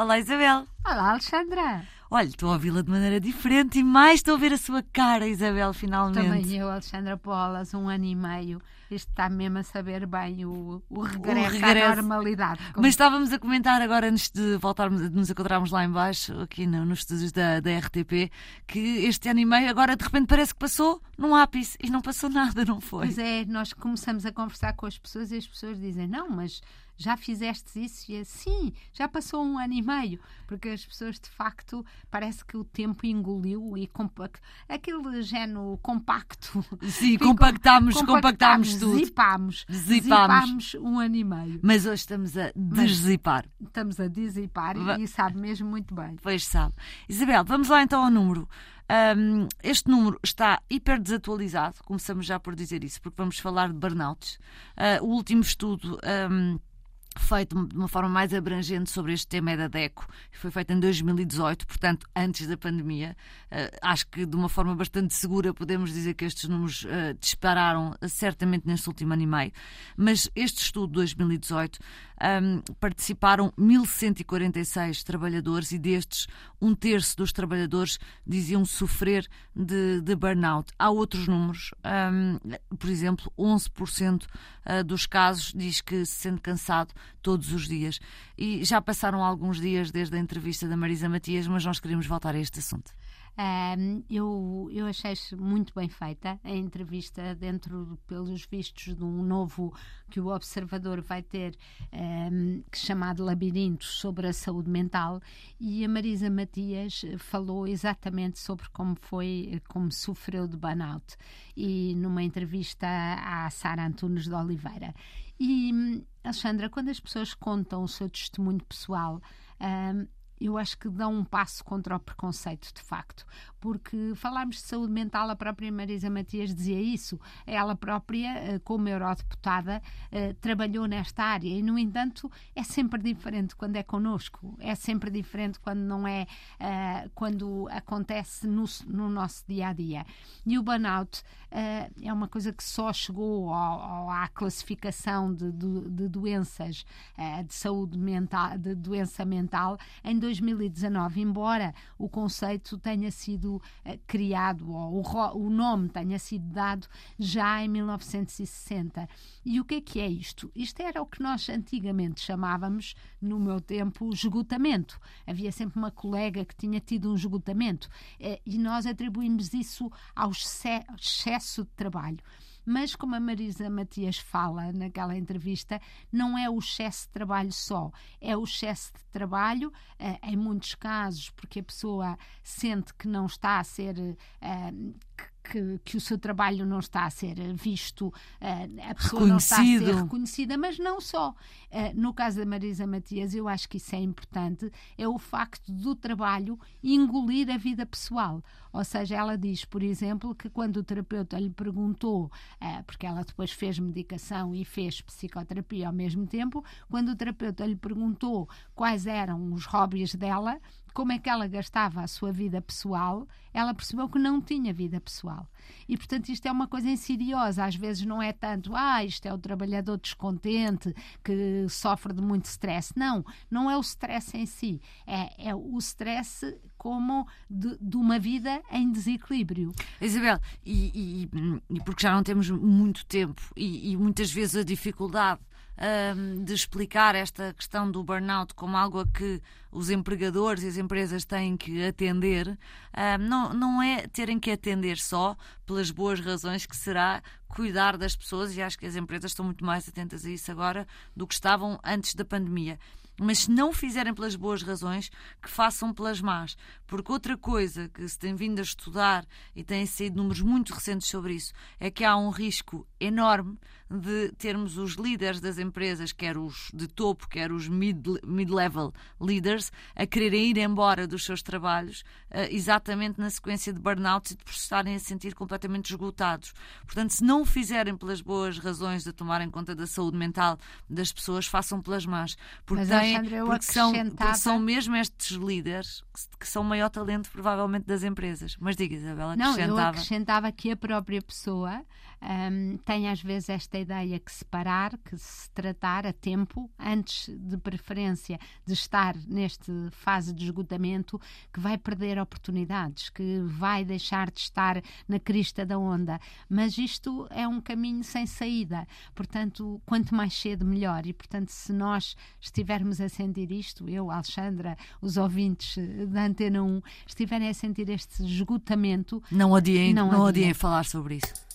Olá, Isabel. Olá, Alexandra. Olha, estou a ouvi-la de maneira diferente e mais estou a ver a sua cara, Isabel, finalmente. Também eu, Alexandra Polas, um ano e meio. Isto está mesmo a saber bem o, o, regresso, o regresso, à normalidade. Como... Mas estávamos a comentar agora, antes de voltarmos, de nos encontrarmos lá embaixo, aqui no, nos estúdios da, da RTP, que este ano e meio agora de repente parece que passou num ápice e não passou nada, não foi? Pois é, nós começamos a conversar com as pessoas e as pessoas dizem, não, mas já fizeste isso? E assim, já passou um ano e meio, porque as pessoas de facto parece que o tempo engoliu e aquele género compacto. Sim, compactámos, compactámos tudo. Zipámos, zipámos. um ano e meio. Mas hoje estamos a deszipar. Estamos a deszipar e sabe mesmo muito bem. Pois sabe. Isabel, vamos lá então ao número. Um, este número está hiper desatualizado, começamos já por dizer isso, porque vamos falar de burnouts. Uh, o último estudo. Um, feito de uma forma mais abrangente sobre este tema é da DECO. Foi feito em 2018, portanto, antes da pandemia. Uh, acho que de uma forma bastante segura podemos dizer que estes números uh, dispararam uh, certamente neste último ano e meio. Mas este estudo de 2018 um, participaram 1.146 trabalhadores e destes um terço dos trabalhadores diziam sofrer de, de burnout. Há outros números, um, por exemplo, 11% dos casos diz que se sente cansado todos os dias. E já passaram alguns dias desde a entrevista da Marisa Matias, mas nós queremos voltar a este assunto. Um, eu, eu achei muito bem feita a entrevista dentro, pelos vistos, de um novo que o Observador vai ter, um, chamado Labirinto, sobre a saúde mental, e a Marisa Matias falou exatamente sobre como foi, como sofreu de burnout, e numa entrevista à Sara Antunes de Oliveira. E, Alexandra, quando as pessoas contam o seu testemunho pessoal, um, eu acho que dão um passo contra o preconceito, de facto. Porque falarmos de saúde mental, a própria Marisa Matias dizia isso. Ela própria, eh, como eurodeputada, eh, trabalhou nesta área e, no entanto, é sempre diferente quando é connosco, é sempre diferente quando não é, eh, quando acontece no, no nosso dia a dia. E o burnout é uma coisa que só chegou à classificação de, de, de doenças de saúde mental, de doença mental, em 2019, embora o conceito tenha sido uh, criado, ou o, nome tenha sido dado já em 1960. E o que é que é isto? Isto era o que nós antigamente chamávamos, no meu tempo, esgotamento. Havia sempre uma colega que tinha tido um esgotamento uh, e nós atribuímos isso ao excesso de trabalho. Mas, como a Marisa Matias fala naquela entrevista, não é o excesso de trabalho só, é o excesso de trabalho, eh, em muitos casos, porque a pessoa sente que não está a ser. Eh, que, que, o seu trabalho não está a ser visto, uh, a pessoa não está a ser reconhecida, mas não só. Uh, no caso da Marisa Matias, eu acho que isso é importante, é o facto do trabalho engolir a vida pessoal. Ou seja, ela diz, por exemplo, que quando o terapeuta lhe perguntou, porque ela depois fez medicação e fez psicoterapia ao mesmo tempo, quando o terapeuta lhe perguntou quais eram os hobbies dela, como é que ela gastava a sua vida pessoal, ela percebeu que não tinha vida pessoal. E, portanto, isto é uma coisa insidiosa. Às vezes não é tanto, ah, isto é o trabalhador descontente que sofre de muito stress. Não, não é o stress em si. É, é o stress como de, de, uma vida em desequilíbrio. Isabel, e, e, e porque já não temos muito tempo e, e muitas vezes a dificuldade um, de explicar esta questão do burnout como algo a que os empregadores e as empresas têm que atender, um, não, não é terem que atender só pelas boas razões que será cuidar das pessoas, e acho que as empresas estão muito mais atentas a isso agora do que estavam antes da pandemia mas se não fizerem pelas boas razões, que façam pelas más. Porque outra coisa que se tem vindo a estudar e têm saído números muito recentes sobre isso é que há um risco enorme de termos os líderes das empresas, quer os de topo, quer os mid-level leaders, a quererem ir embora dos seus trabalhos uh, exatamente na sequência de burnout e de por estarem a sentir completamente esgotados. Portanto, se não fizerem pelas boas razões de tomarem conta da saúde mental das pessoas, façam pelas más. Porque, têm, porque, são, porque são mesmo estes líderes que, que, são o maior talento, provavelmente, das empresas. Mas diga, Isabela, acrescentava. Não, eu acrescentava que a própria pessoa um, tem às vezes esta ideia que separar, que se tratar a tempo, antes de preferência de estar nesta fase de esgotamento, que vai perder oportunidades, que vai deixar de estar na crista da onda. Mas isto é um caminho sem saída. Portanto, quanto mais cedo, melhor. E, portanto, se nós estivermos a sentir isto, eu, Alexandra, os ouvintes da Antena 1, estiverem a sentir este esgotamento. Não adiem, não, não adiem falar sobre isso.